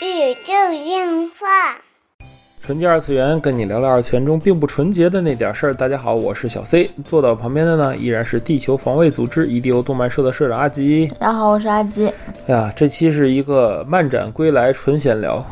宇宙电话。纯洁二次元，跟你聊聊二次元中并不纯洁的那点事儿。大家好，我是小 C，坐到旁边的呢依然是地球防卫组织 EDO 动漫社的社长阿吉。大家好，我是阿吉。哎呀，这期是一个漫展归来纯闲聊，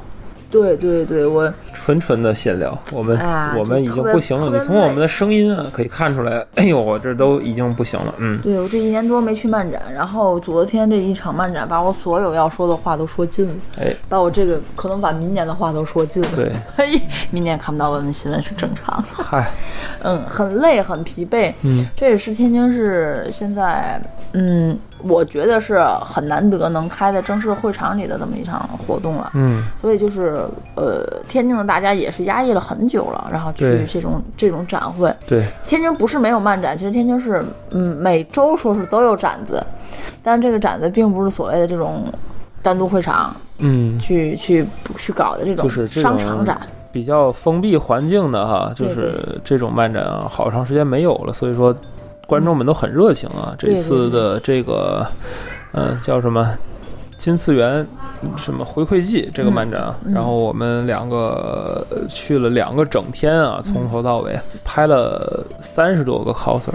对对对，我纯纯的闲聊。我们、哎我们已经不行了，你从我们的声音啊可以看出来，哎呦，我这都已经不行了。嗯，对我这一年多没去漫展，然后昨天这一场漫展把我所有要说的话都说尽了，哎，把我这个可能把明年的话都说尽了。对，所 以明年看不到文文新闻是正常的。嗨，嗯，很累，很疲惫。嗯，这也是天津市现在，嗯，我觉得是很难得能开在正式会场里的这么一场活动了。嗯，所以就是，呃，天津的大家也是压抑了很久了，然后去这种这种展会。对，天津不是没有漫展，其实天津是，嗯，每周说是都有展子，但是这个展子并不是所谓的这种单独会场嗯，去去去搞的这种商场展。比较封闭环境的哈，就是这种漫展啊，好长时间没有了，所以说观众们都很热情啊。这次的这个，嗯、叫什么？金次元什么回馈季这个漫展然后我们两个呃去了两个整天啊，从头到尾、拍了三十多个 coser，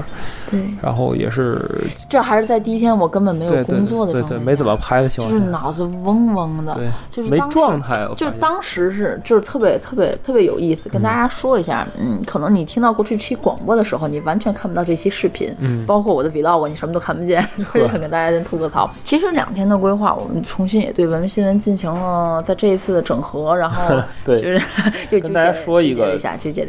对，然后也是这还是在第一天我根本没有工作的对状态下对没怎么拍的情况就是，脑子嗡嗡的，对就是没状态，我就是当时是就是特别特别特别有意思，跟大家说一下，嗯，可能你听到过这期广播的时候，你完全看不到这期视频，嗯。包括我的 vlog，你什么都看不见，就是想跟大家先吐个槽。其实两天的规划，我们重新也对文明新闻进行了在这一次的整合，然后 对。就是 跟大家说一个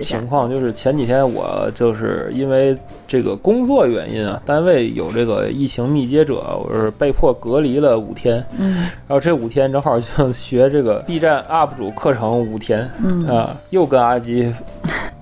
情，况就是前几天我就是因为这个工作原因啊，单位有这个疫情密接者，我是被迫隔离了五天。嗯，然后这五天正好就学这个 B 站 UP 主课程五天，嗯啊，又跟阿吉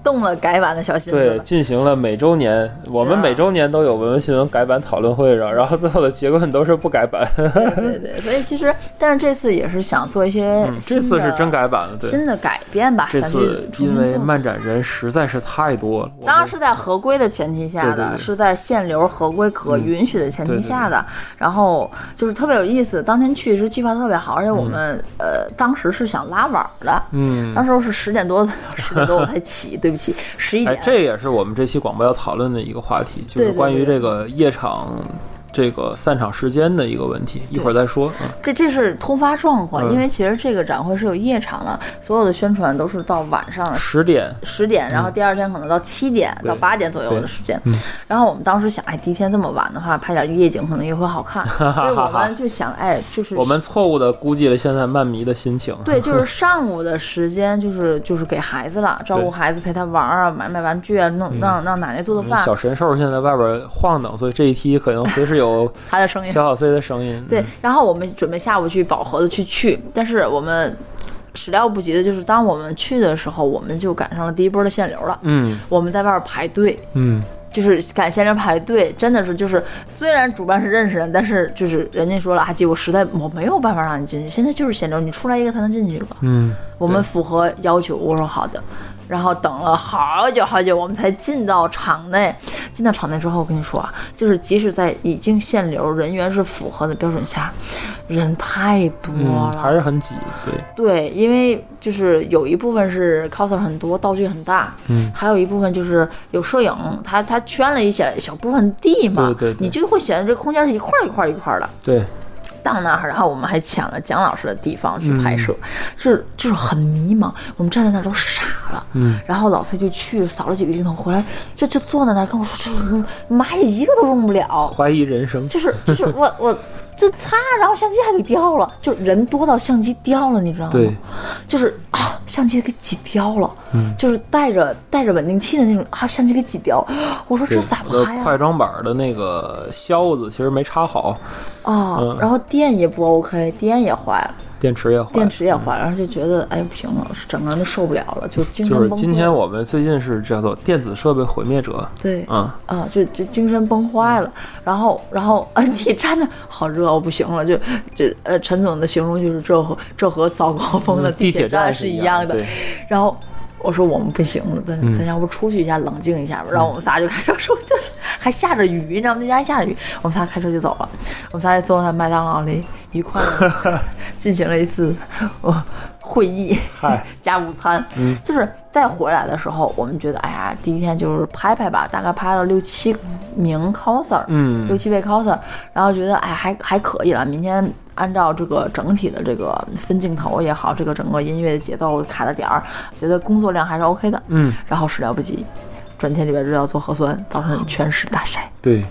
动了改版的小心思对。进行了每周年，我们每周年都有文文新闻改版讨论会上，然后最后的结论都是不改版。对对，所以其实，但是这次也是想做一些嗯，这次是真改版了，对。新的改变吧，这次因为漫展人实在是太多了，当然是在合规的前提下的，对对对。是在限流合规可允许的前提下的。嗯然后就是特别有意思，当天去是计划特别好，而且我们、呃当时是想拉晚的，嗯，当时是十点多十点多我才 起，对不起，十一哎点。，这也是我们这期广播要讨论的一个话题，就是关于这个夜场这个散场时间的一个问题，一会儿再说。嗯，这这是突发状况，嗯。因为其实这个展会是有夜场的，所有的宣传都是到晚上的十点，十点，然后第二天可能到七点对。到八点左右的时间。嗯。然后我们当时想，哎，第一天这么晚的话，拍点夜景可能也会好看，所以我们就想，哎，就是我们错误的估计了现在漫迷的心情。对，就是 上午的时间，就是就是给孩子了，照顾孩子，陪他玩啊，买买玩具啊，弄让让奶奶做做饭，小神兽现在在外边晃荡，所以这一期可能随时有他的声音。小小 C 的声音。对嗯，，然后我们准备下午去保和的去去，但是我们始料不及的就是，当我们去的时候，我们就赶上了第一波的限流了。嗯我们在外边排队，嗯，就是赶限流排队，真的是就是，虽然主办是认识人，但是就是人家说了，阿基，我实在我没有办法让你进去，现在就是限流，你出来一个才能进去一个。嗯，我们符合要求，我说好的，然后等了好久好久，我们才进到场内。进到场内之后，我跟你说啊，就是即使在已经限流、人员是符合的标准下，人太多嗯，了，还是很挤。对，对，因为就是有一部分是 coser 很多，道具很大，嗯，还有一部分就是有摄影，他他圈了一小小部分地嘛，对对对你就会显得这空间是一块儿一块儿一块儿的。对，到那儿，然后我们还抢了蒋老师的地方去拍嗯摄，就是就是很迷茫，我们站在那儿都傻了。嗯，然后老崔就去扫了几个镜头回来，就就坐在那儿跟我说：“这妈呀，一个都用不了。”怀疑人生。就是就是我我就擦，然后相机还给掉了，就人多到相机掉了，你知道吗？对，就是啊，相机给挤掉了，嗯就是带着带着稳定器的那种啊，相机给挤掉了。我说这咋拍呀？快装板的那个销子其实没插好，啊、嗯然后电也不 OK，电也坏了。电池也坏。了。电池也坏，然后就觉得哎不行了，整个人都受不了了，就精神就是。今天我们最近是叫做电子设备毁灭者，对嗯，啊，就就精神崩坏了，然后然后 NT 站的好热，我不行了，就就呃，陈总的形容就是这和这和早高峰的嗯地铁铁站是一样的对，然后我说我们不行了，咱嗯。咱要不出去一下冷静一下吧。然后我们仨就开车出去了，还下着雨，你知道吗？那家还下着雨，我们仨开车就走了。我们仨就坐在麦当劳里，愉快的进行了一次我会议 加午餐。嗯就是再回来的时候，我们觉得哎呀，第一天就是拍拍吧，大概拍了六七名 coser，嗯六七位 coser，然后觉得哎还还可以了。明天按照这个整体的这个分镜头也好，这个整个音乐的节奏卡的点儿，觉得工作量还是 OK 的。嗯，然后始料不及，转天礼拜日要做核酸，早上全市大晒。对，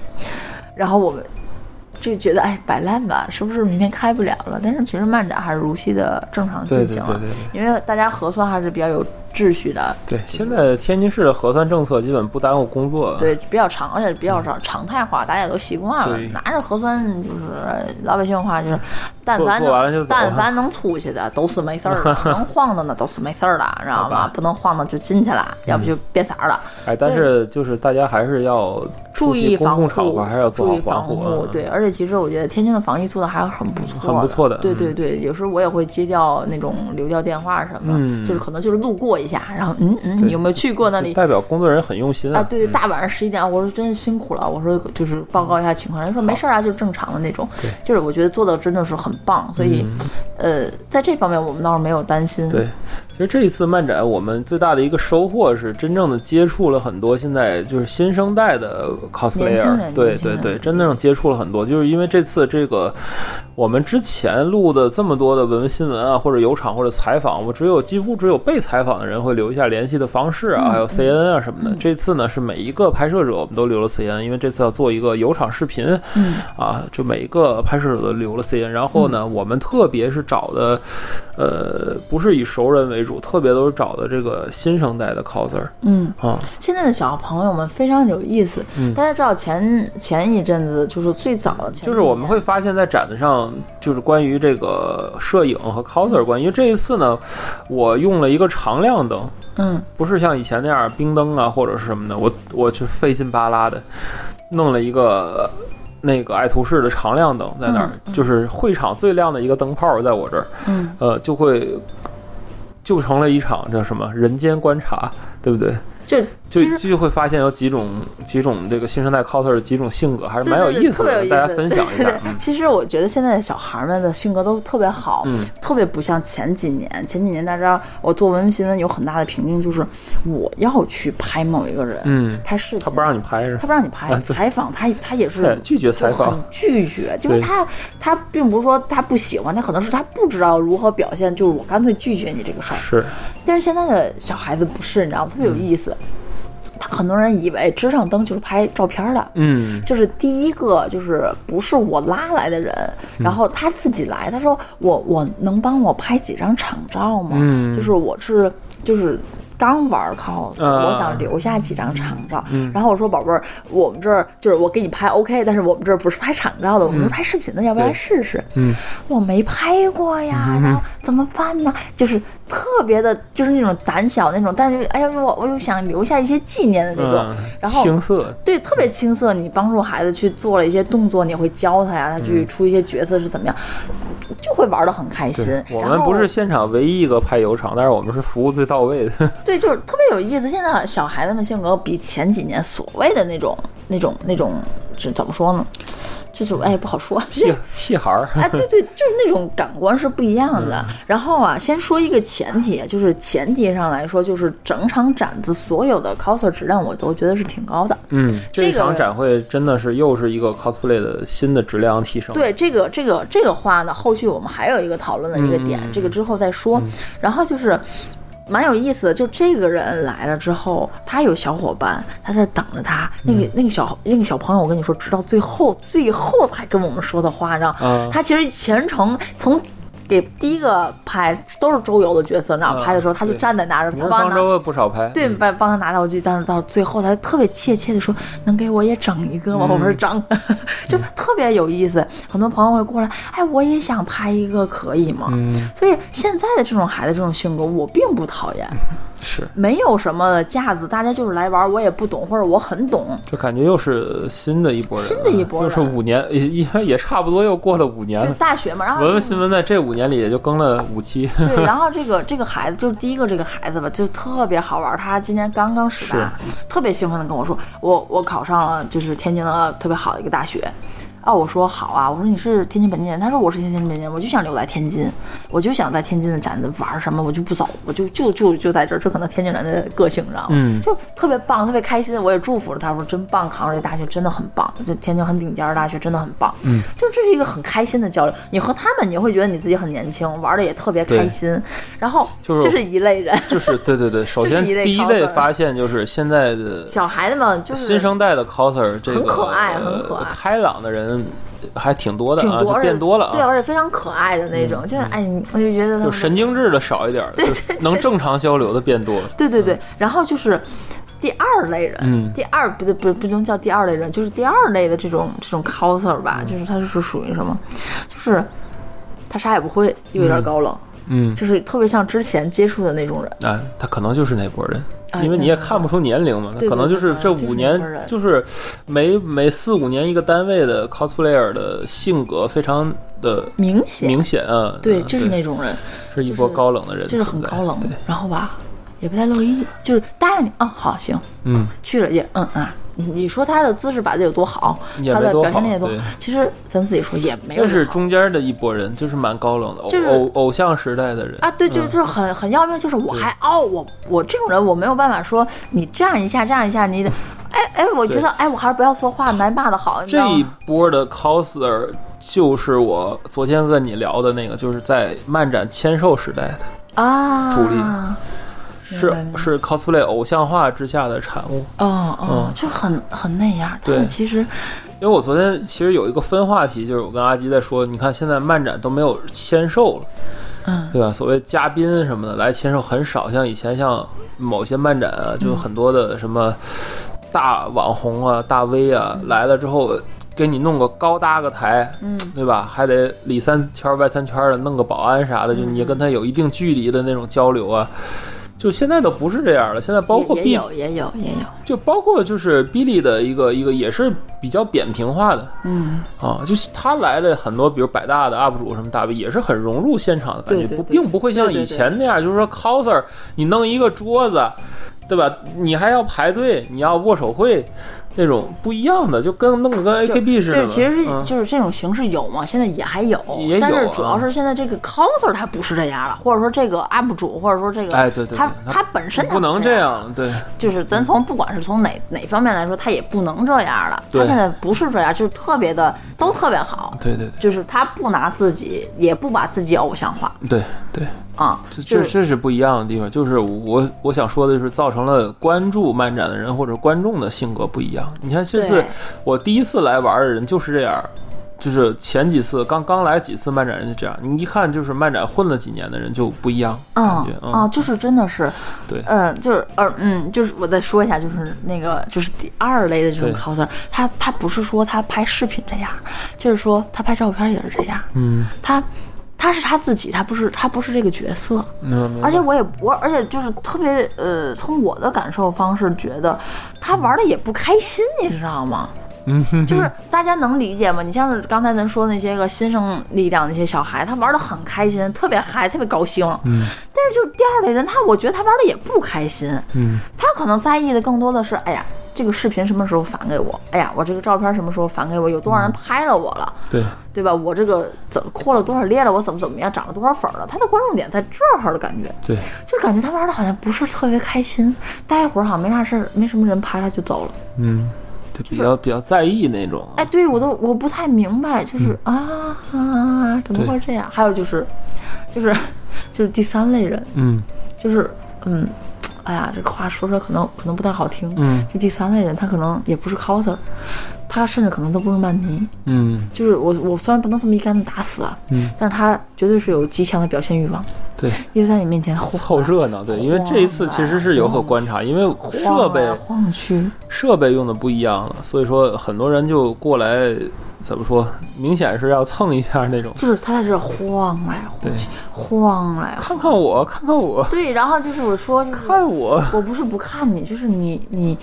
然后我们就觉得哎摆烂吧，是不是明天开不了了？但是其实漫展还是如期的正常进行了，对对对对因为大家核酸还是比较有秩序的，对，现在天津市的核酸政策基本不耽误工作。对，比较常，而且比较常常态化，大家都习惯了。拿着核酸就是老百姓的话就是，但凡但凡能出去的都是没事儿的，能晃的呢都是没事儿的，知道吧吗？不能晃的就进去了，要不就变色儿了。哎，但是就是大家还是要注意防护共场合，还是要做注好防护。啊对，而且其实我觉得天津的防疫做的还是很不错很不错的对对对，有时候我也会接掉那种流调电话什么，嗯就是可能就是路过一下，然后嗯嗯，你有没有去过那里？代表工作人员很用心啊，对对，大晚上十一点，我说真是辛苦了，我说就是报告一下情况，人说没事啊，就是正常的那种就是我觉得做的真的是很棒，所以，呃，在这方面我们倒是没有担心。对，其实这一次漫展，我们最大的一个收获是真正的接触了很多现在就是新生代的 cosplayer，对对对，真正接触了很多。就是因为这次这个我们之前录的这么多的文文新闻啊，或者有场或者采访，我只有几乎只有被采访的人会留一下联系的方式啊，嗯还有 CN 啊什么的。嗯。这次呢是每一个拍摄者我们都留了 CN，因为这次要做一个有场视频，嗯。啊，就每一个拍摄者都留了 CN，然后呢，我们特别是找的，呃，不是以熟人为主，特别都是找的这个新生代的 coser 嗯，啊，现在的小朋友们非常有意思，嗯。大家知道前前一阵子就是最早的前，就是我们会发现，在展子上，就是关于这个摄影和 coser 关系，因为这一次呢，我用了一个常亮灯，嗯。不是像以前那样冰灯啊或者是什么的，我我去费劲巴拉的弄了一个。那个爱图仕的常亮灯在那儿，嗯。就是会场最亮的一个灯泡，在我这儿，嗯。呃，就会就成了一场叫什么人间观察，对不对？就就就会发现有几种几种这个新生代 coser 的几种性格，还是蛮有意思的，意思大家分享一。下嗯其实我觉得现在的小孩们的性格都特别好，嗯特别不像前几年。前几年大家，我做文艺新闻有很大的瓶颈，就是我要去拍某一个人，嗯，拍视频，他不让你拍是？他不让你拍 采访，他他也是拒绝采访拒绝，就是他他并不是说他不喜欢，他可能是他不知道如何表现，就是我干脆拒绝你这个事儿。是，但是现在的小孩子不是，你知道吗？特别有意思。他很多人以为支上灯就是拍照片的，嗯。就是第一个就是不是我拉来的人，嗯。然后他自己来，他说我我能帮我拍几张场照吗？嗯。就是我是就是。刚玩 cos，、啊。我想留下几张场照。嗯。然后我说宝贝儿，我们这儿就是我给你拍 OK，但是我们这儿不是拍场照的，我们是拍视频的，要不要来试试？嗯。我没拍过呀，然后怎么办呢？就是特别的，就是那种胆小那种，但是哎呀，我我又想留下一些纪念的那种，嗯，然后青涩，对，特别青涩。你帮助孩子去做了一些动作，你会教他呀，他去出一些角色是怎么样，就会玩的很开心。，我们不是现场唯一一个拍油场，但是我们是服务最到位的。对，就是特别有意思。现在小孩子们性格比前几年所谓的那种、那种、那种是怎么说呢？就是哎，不好说。屁屁孩儿，哎，对对，就是那种感官是不一样的。嗯然后啊，先说一个前提，就是前提上来说，就是整场展子所有的 coser 质量，我都觉得是挺高的。嗯，这这个场展会真的是又是一个 cosplay 的新的质量提升。对这个这个这个话呢，后续我们还有一个讨论的一个点，嗯这个之后再说。然后就是。蛮有意思的，就这个人来了之后，他有小伙伴，他在等着他。那个、那个小那个小朋友，我跟你说，直到最后最后才跟我们说的话，让、啊。他其实全程从给第一个拍都是周游的角色，你知道吗？啊拍的时候他就站在那儿，你他帮他拿说方舟不少拍，对，嗯帮帮他拿道具，但是到最后他特别怯怯的说：“能给我也整一个吗？”嗯我说：“整。”就特别有意思。很多朋友会过来，哎，我也想拍一个，可以吗？嗯，所以现在的这种孩子这种性格，我并不讨厌。是，没有什么架子，大家就是来玩，我也不懂，或者我很懂，就感觉又是新的一波人啊，新的一波人就是五年，也也也差不多又过了五年就。大学嘛，然后文文新闻在这五年里也就更了五期，对，然后这个这个孩子就是第一个这个孩子吧，就特别好玩。他今年刚刚十八，特别兴奋的跟我说，我我考上了就是天津的特别好的一个大学。啊，我说好啊，我说你是天津本地人，他说我是天津本地人，我就想留在天津，我就想在天津的展子玩什么，我就不走，我就就就就在这儿，这可能天津人的个性，你知道吗？嗯？就特别棒，特别开心，我也祝福了他，说真棒，考上这大学真的很棒，就天津很顶尖儿的大学真的很棒，嗯，就这是一个很开心的交流，你和他们你会觉得你自己很年轻，玩的也特别开心，然后就是这是一类人，就是对 对对，首先第一类发现就是现在的小孩子们就是新生代的 coser 这个很可爱很可爱呃开朗的人还挺多的啊，就变多了对，啊。而且非常可爱的那种，就是哎，你我就觉得就神经质的少一点对，对对能正常交流的变多了。对对对，然后就是第二类人，嗯第二不对不不能叫第二类人，就是第二类的这种这种 coser 吧，嗯就是他是属于什么，就是他啥也不会，又有点高冷，嗯就是特别像之前接触的那种人。啊，他可能就是那波人。啊因为你也看不出年龄嘛，他可能就是这五年，就是每每四五年一个单位的 cosplayer 的性格非常的明显，明显啊，对，嗯就是那种人，是一波高冷的人就是很高冷，，然后吧，也不太乐意，就是答应你，嗯，好，行，嗯，去了也嗯啊，你你说他的姿势摆的有多好，他的表现力有多好，其实咱自己说也没有那是中间的一波人，就是蛮高冷的，偶就是偶偶像时代的人啊，对，就嗯就是很很要命，就是我还哦，我我这种人我没有办法说你这样一下这样一下，你得，哎哎，我觉得哎，我还是不要说话，挨骂的好，这一？波的 coser 就是我昨天跟你聊的那个，就是在漫展签售时代的，啊，主力是是 cosplay 偶像化之下的产物。哦哦嗯，就很很那样，但对是其实因为我昨天其实有一个分话题，就是我跟阿吉在说，你看现在漫展都没有签售了，嗯对吧？所谓嘉宾什么的来签售很少，像以前像某些漫展啊，就很多的什么大网红啊、大 V 啊来了之后，给你弄个高搭个台，嗯对吧？还得里三圈外三圈的弄个保安啥的，就嗯你跟他有一定距离的那种交流啊。就现在都不是这样了，现在包括也有也有也有，就包括就是哔哩的一个一个也是比较扁平化的嗯，啊，就是他来的很多，比如百大的 UP 主什么大 V 也是很融入现场的感觉，不对对对并不会像以前那样，就是说 coser 你弄一个桌子，对吧？你还要排队，你要握手会。那种不一样的，就跟弄个跟 AKB 似的嘛。就是其实是嗯。就是这种形式有吗，现在也还有，也有但是主啊要是现在这个 coser 他不是这样了，或者说这个 UP 主，或者说这个，哎对对对他他他本身他不能这这，样，对。就是咱从不管是从哪哪方面来说，他也不能这样了，他现在不是这样，就是特别的都特别好，对对就是他不拿自己，也不把自己偶像化。对对对，啊，这这这是不一样的地方。就是我我想说的就是，造成了关注漫展的人或者观众的性格不一样。你看这次我第一次来玩的人就是这样。就是前几次刚刚来几次漫展人就这样，你一看就是漫展混了几年的人就不一样，感嗯觉嗯啊，就是真的是，对嗯，就是呃嗯，就是我再说一下，就是那个就是第二类的这种 coser，他他不是说他拍视频这样，就是说他拍照片也是这样，嗯，他他是他自己，他不是他不是这个角色，嗯，而且我也我而且就是特别呃，从我的感受方式觉得他玩的也不开心，你知道吗？嗯就是大家能理解吗？你像是刚才咱说那些个新生力量那些小孩，他玩的很开心，特别嗨，特别高兴。嗯但是就是第二类人，他我觉得他玩的也不开心，嗯他可能在意的更多的是，哎呀，这个视频什么时候返给我？哎呀，我这个照片什么时候返给我？有多少人拍了我了？对，对吧？我这个怎么扩了多少列了？我怎么怎么样？涨了多少粉了？他的关注点在这儿的感觉，对，就感觉他玩的好像不是特别开心，待一会儿好像没啥事儿，没什么人拍他就走了。嗯，就比较比较在意那种，哎，对我都我不太明白，就是、啊啊，怎么会这样？还有就是，就是就是第三类人，嗯就是嗯，哎呀，这个话说出来可能可能不太好听，嗯。就第三类人，他可能也不是 coser，他甚至可能都不是曼尼，嗯。就是我我虽然不能这么一竿子打死啊，嗯，但是他绝对是有极强的表现欲望，对，一直在你面前晃凑热闹，对，因为这一次其实是有所观察，因为设备晃去，设备用的不一样了，所以说很多人就过来怎么说，明显是要蹭一下那种。就是他在这晃来晃去，晃来晃看看我，看看我，对，然后就是我说，就是看我，我不是不看你，就是你你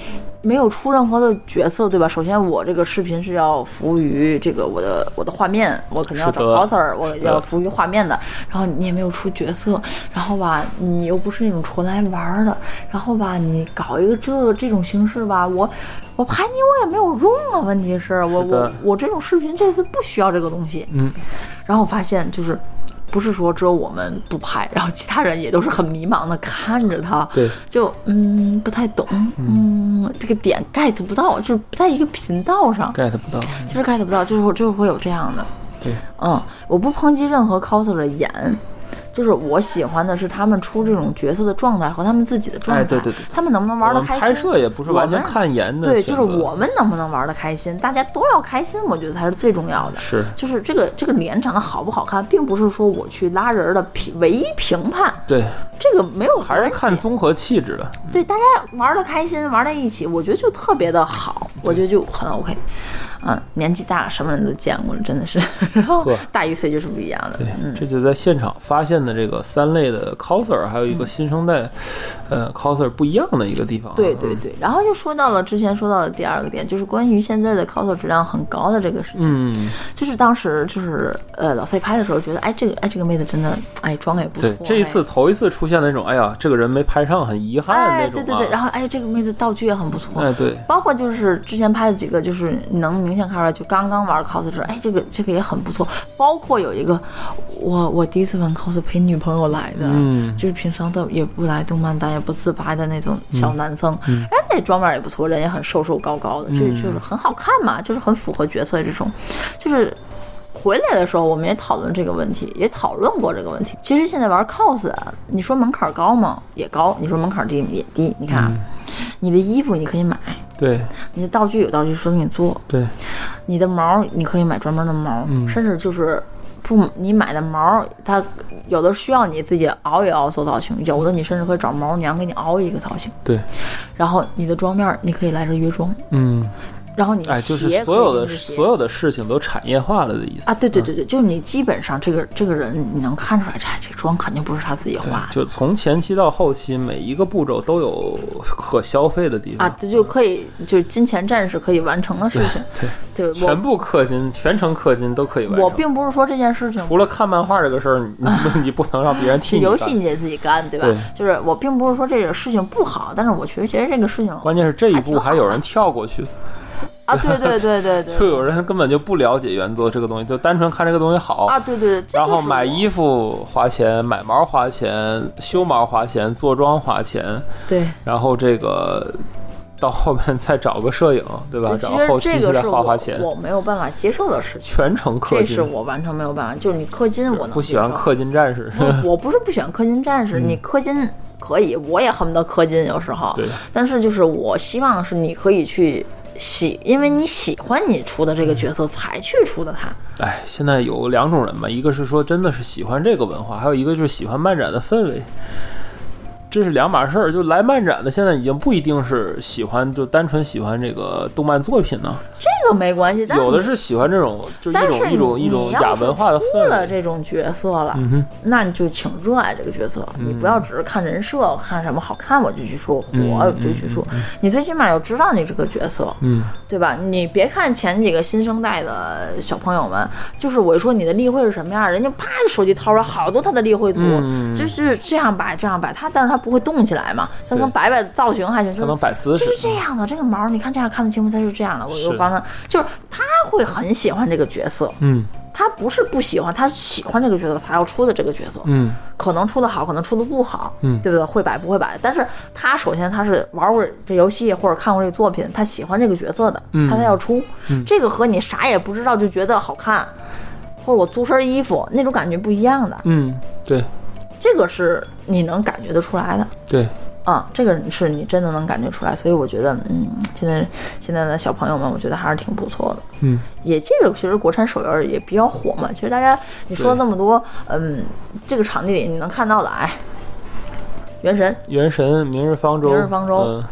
没有出任何的角色，对吧？首先我这个视频是要服务于这个我的我的画面，我肯定要找 coser，我要服务于画面的。然后你也没有出角色，然后吧，你又不是那种纯来玩儿的，然后吧，你搞一个这这种形式吧，我我拍你我也没有用啊。问题是我是我我这种视频这次不需要这个东西，嗯，然后我发现就是。不是说只有我们不拍，然后其他人也都是很迷茫的看着他，对，就嗯不太懂，嗯这个点 get 不到，就是不在一个频道上，get 不到。就是 get 不到，就是就是会有这样的，对，嗯，我不抨击任何 coser 的演，就是我喜欢的是他们出这种角色的状态和他们自己的状态，哎对对对对他们能不能玩我们的开心？拍摄也不是完全看颜的对，就是我们能不能玩的开心，大家都要开心，我觉得才是最重要的。是就是这个这个脸长得好不好看，并不是说我去拉人的评唯一评判，对，这个没有还是看综合气质的。对大家玩的开心，玩在一起，我觉得就特别的好，我觉得就很 OK。嗯，年纪大，什么人都见过了，真的是。然后大一岁就是不一样的。对，嗯，这就在现场发现的这个三类的 coser，还有一个新生代，呃，coser 不一样的一个地方啊。对对对。然后就说到了之前说到的第二个点，就是关于现在的 coser 质量很高的这个事情。嗯，就是当时就是呃老 C 拍的时候，觉得哎这个哎这个妹子真的哎妆也不错对，，这一次哎头一次出现那种，哎呀，这个人没拍上，很遗憾哎那种啊。对对对，然后哎这个妹子道具也很不错，哎对，包括就是之前拍的几个，就是你能明显看出来，就刚刚玩 cos 的时候，哎，这个这个也很不错。包括有一个，我我第一次玩 cos 陪女朋友来的，嗯就是平常的也不来动漫展，也不自拍的那种小男生，哎，那妆面也不错，人也很瘦瘦高高的，就嗯就是很好看嘛，就是很符合角色这种，就是。回来的时候，我们也讨论这个问题，也讨论过这个问题。其实现在玩 cos 啊，你说门槛高吗？也高。你说门槛低也低。你看啊，你的衣服你可以买，对。你的道具有道具师给你做，对，你的毛你可以买专门的毛，嗯甚至就是不你买的毛，它有的需要你自己熬一熬做造型，有的你甚至可以找毛娘给你熬一个造型。对，然后你的妆面儿你可以来这约妆，嗯，然后你哎，就是所有的所有的事情都产业化了的意思啊，对对对对，就是你基本上这个这个人你能看出来，这这妆肯定不是他自己对画的。就从前期到后期，每一个步骤都有可消费的地方啊，这就可以，就是金钱战士可以完成的事情。对，对，全部氪金，全程氪金都可以完成。我并不是说这件事情除了看漫画这个事儿，你你 你不能让别人替你干游戏你得自己干，对吧？对就是我并不是说这个事情不好，但是我确实觉得这个事情关键是这一步还有人跳过去，啊，对对对对对，就有人根本就不了解原作这个东西，就单纯看这个东西好，啊，对对，对然后买衣服花钱，买毛花钱，修毛花钱，做妆花钱，对。然后这个到后面再找个摄影，对吧？就找后期再个是花花钱，我没有办法接受的事情，全程氪金这是。我完全没有办法。就是你氪金，我能不喜欢氪金战士，我不是不喜欢氪金战士，嗯你氪金可以，我也恨不得氪金，有时候。对。但是就是我希望是你可以去喜，因为你喜欢你出的这个角色才去出的它。哎，现在有两种人嘛，一个是说真的是喜欢这个文化，还有一个就是喜欢漫展的氛围。这是两码事儿，就来漫展的现在已经不一定是喜欢，就单纯喜欢这个动漫作品呢，这个没关系，但有的是喜欢这种就一种一种一种你要是亚文化的出氛围。了这种角色了，嗯，那你就请热爱这个角色，你不要只是看人设，看什么好看我就去说，火嗯我就去说，你最起码要知道你这个角色，嗯，对吧？你别看前几个新生代的小朋友们，就是我一说你的例会是什么样，人家啪手机掏出来好多他的例会图，嗯。就是这样摆这样摆，他但是他不会动起来嘛，他能摆摆造型还行，就他是能摆姿势。就，是这样的，这个毛你看这样看得清楚，它是这样的。我是。我刚才就是他会很喜欢这个角色，嗯。他不是不喜欢，他是喜欢这个角色才要出的这个角色。嗯。可能出的好，可能出的不好，嗯。对不对？会摆不会摆，但是他首先他是玩过这游戏或者看过这个作品，他喜欢这个角色的，嗯。他才要出。嗯。这个和你啥也不知道就觉得好看，或者我租身衣服那种感觉不一样的，嗯，对这个是你能感觉得出来的。对，啊、这个是你真的能感觉出来，所以我觉得，嗯，现在现在的小朋友们，我觉得还是挺不错的。嗯。也借着其实国产手游也比较火嘛，其实大家你说了那么多，嗯，这个场地里你能看到的，哎，原神，原神、明日方舟、明日方舟嗯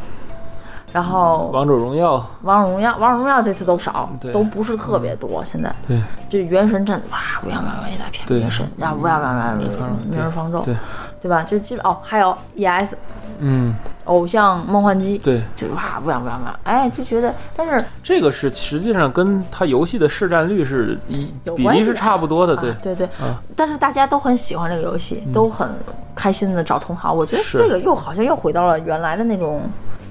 然后王者荣耀，王者荣耀，王者荣耀这次都少，都不是特别多。现在对就原神阵哇，乌泱乌泱一大片，原神呀，乌泱乌泱乌泱方明日方舟，对，对吧？就基本哦，还有 ES 嗯，偶像梦幻机，对，就哇乌泱乌泱乌泱，哎，就觉得，但是这个是实际上跟它游戏的市占率是一比例是差不多的，对啊，对对啊，但是大家都很喜欢这个游戏，都很开心的找同行。我觉得这个又好像又回到了原来的那种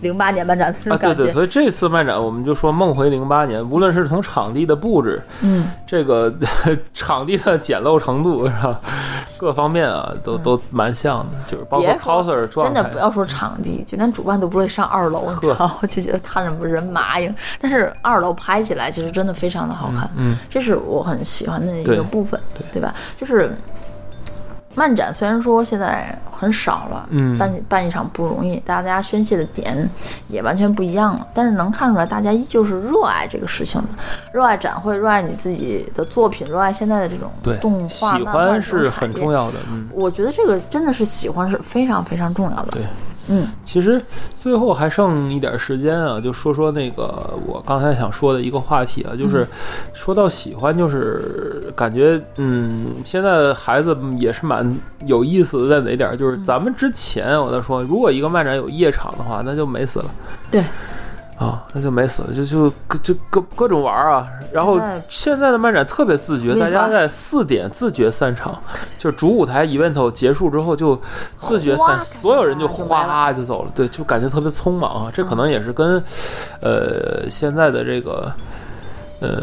零八年漫展的那啊，对对。所以这次漫展我们就说梦回零八年，无论是从场地的布置，嗯，这个 场地的简陋程度是吧，各方面啊都都蛮像的，就是包括 coser 状态，真的不要说场地，就连主办都不会上二楼，你知道 就觉得看着人麻硬。但是二楼拍起来其实真的非常的好看，嗯，这是我很喜欢的一个部分，对吧？就是漫展虽然说现在很少了，嗯办办一场不容易，大家宣泄的点也完全不一样了，但是能看出来大家依旧是热爱这个事情的，热爱展会，热爱你自己的作品，热爱现在的这种，动画、喜欢是很重要的，嗯，我觉得这个真的是喜欢是非常非常重要的。对。嗯，其实最后还剩一点时间啊，就说说那个我刚才想说的一个话题啊，就是说到喜欢，就是感觉嗯，现在孩子也是蛮有意思的，在哪点儿？就是咱们之前我在说，如果一个漫展有夜场的话，那就美死了。对，啊，那就没死，就就各就各各种玩啊。然后现在的漫展特别自觉，大家在四点自觉散场，就是主舞台 event 结束之后就自觉散，所有人就哗啦就走了，对，就感觉特别匆忙啊。这可能也是跟呃现在的这个呃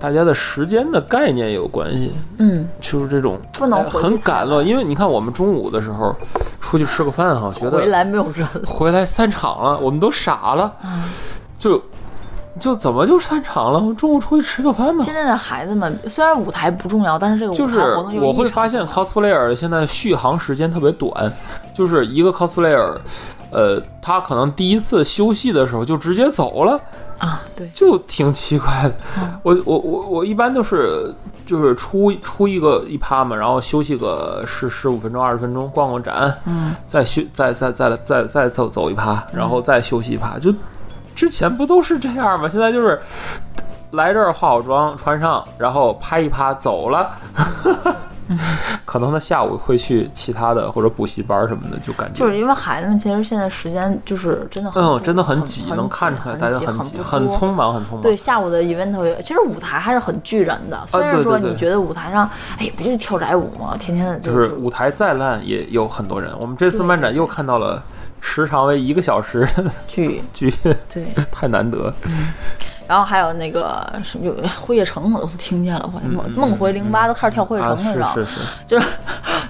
大家的时间的概念有关系，嗯，就是这种不能很赶乱。因为你看我们中午的时候出去吃个饭哈，觉得回来没有人。回来散场了，我们都傻了，嗯就就怎么就散场了？我中午出去吃个饭呢？现在的孩子们虽然舞台不重要，但是这个舞就是台活动又我会发现 cosplayer 现在续航时间特别短，就是一个 cosplayer，呃，他可能第一次休息的时候就直接走了，啊，对，就挺奇怪的。嗯我我我我一般都是就是出出一个一趴嘛，然后休息个十十五分钟二十分钟，逛逛展，嗯，再休再再再再再走走一趴，然后再休息一趴。就之前不都是这样吗？现在就是来这儿化好妆，穿上，然后拍一拍走了。可能他下午会去其他的或者补习班什么的，就感觉就是因为孩子们其实现在时间就是真的很嗯，真的很很挤，很能看出来大家很很挤，很匆忙，很匆忙。对，下午的 event 也其实舞台还是很聚人的。虽然说你觉得舞台上，哎，不就是跳宅舞吗？天天的就是是舞台再烂也有很多人。我们这次漫展又看到了时长为一个小时 的剧，剧，对。太难得。然后还有那个什么有辉夜城，我都是听见了，我梦嗯嗯梦回零八都开始跳辉夜啊，城了，是你知道吗是是，就是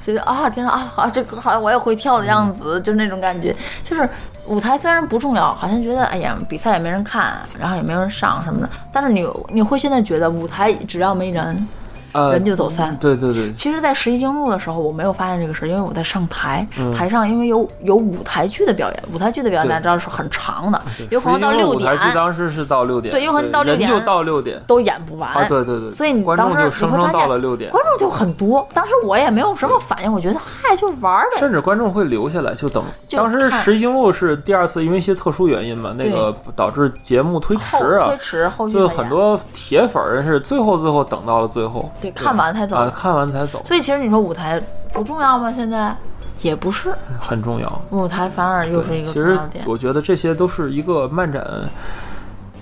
觉得啊天呐啊啊这歌好像我也会跳的样子，就是那种感觉。就是舞台虽然不重要，好像觉得哎呀比赛也没人看，然后也没人上什么的，但是你你会现在觉得舞台只要没人，呃，人就走散。对对对，其实，在十一经路的时候，我没有发现这个事，因为我在上台，嗯。台上因为有有舞台剧的表演，舞台剧的表演对。大家知道是很长的，有可能到六点。舞台剧点当时是到六点，对有可能到六点就到六点。都演不完。啊，对对对，所以你观众就当时你生生到会发现了六点，观众就很多，当时我也没有什么反应，我觉得嗨就玩儿呗。甚至观众会留下来就等。就当时十一经路是第二次，因为一些特殊原因嘛，那个导致节目推迟啊推，迟后续就很多铁粉儿是最后最后等到了最后，对看完才走啊，看完才走，所以其实你说舞台不重要吗？现在也不是，很重要。舞台反而又是，一个其实重要的点。我觉得这些都是一个漫展，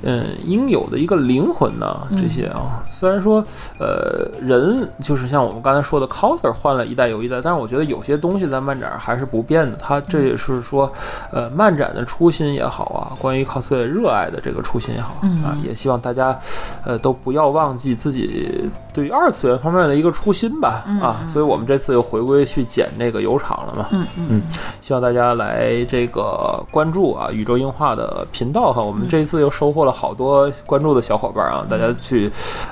嗯，应有的一个灵魂呢。嗯这些啊，虽然说，呃，人就是像我们刚才说的，coser 换了一代又一代，但是我觉得有些东西在漫展还是不变的。它这也是说，呃，漫展的初心也好啊，关于 cosplay 热爱的这个初心也好嗯啊，也希望大家，呃，都不要忘记自己对于二次元方面的一个初心吧。啊，所以我们这次又回归去剪这个油厂了嘛。嗯嗯嗯，希望大家来这个关注啊宇宙硬化的频道哈，我们这一次又收获了好多关注的小伙伴啊，大家去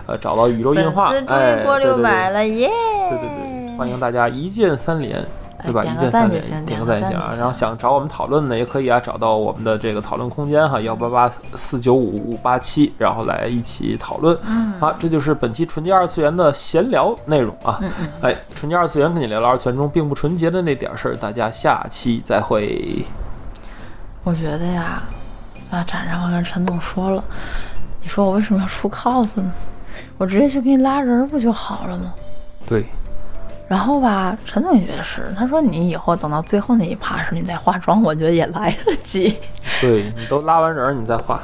呃找到宇宙硬化，粉丝终哎，于过六百了耶！对对对，欢迎大家一键三连。对吧？一键三连点个赞就行啊。然后想找我们讨论的也可以啊，找到我们的这个讨论空间哈，幺八八四九五五八七，然后来一起讨论。嗯好，这就是本期纯洁二次元的闲聊内容啊。嗯嗯，哎，纯洁二次元跟你聊聊二次元中并不纯洁的那点事儿，大家下期再会。我觉得呀，啊，展上我跟陈总说了，你说我为什么要出 cos 呢？我直接去给你拉人儿不就好了吗？对，然后吧，陈总也觉得是，他说你以后等到最后那一趴时你再化妆，我觉得也来得及。对你都拉完人你再化，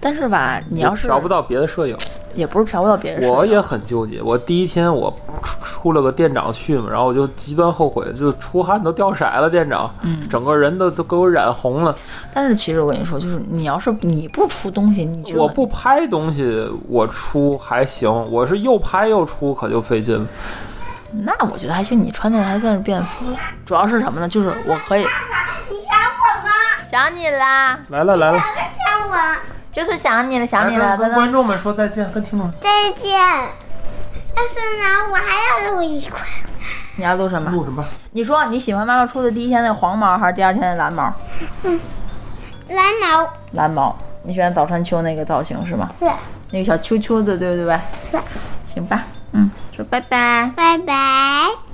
但是吧，你要是嫖不到别的摄影。也不是嫖不到别人，我也很纠结。我第一天我出出了个店长训嘛，然后我就极端后悔，就出汗都掉色了，店长，嗯整个人都都给我染红了。但是其实我跟你说，就是你要是你不出东西，你就我不拍东西，我出还行，我是又拍又出，可就费劲了。那我觉得还行，你穿的还算是便服。主要是什么呢？就是我可以你想我吗？想你啦，来了来了，想我。就是想你了，想你了，来跟。观众们说再见，跟听众们。再见。但是呢，我还要录一块。你要录什么？录什么？你说你喜欢妈妈出的第一天那黄毛，还是第二天的蓝毛？嗯蓝毛蓝毛。你喜欢早川秋那个造型是吗？是，那个小秋秋的，对不对？是。行吧，嗯，说拜拜。拜拜。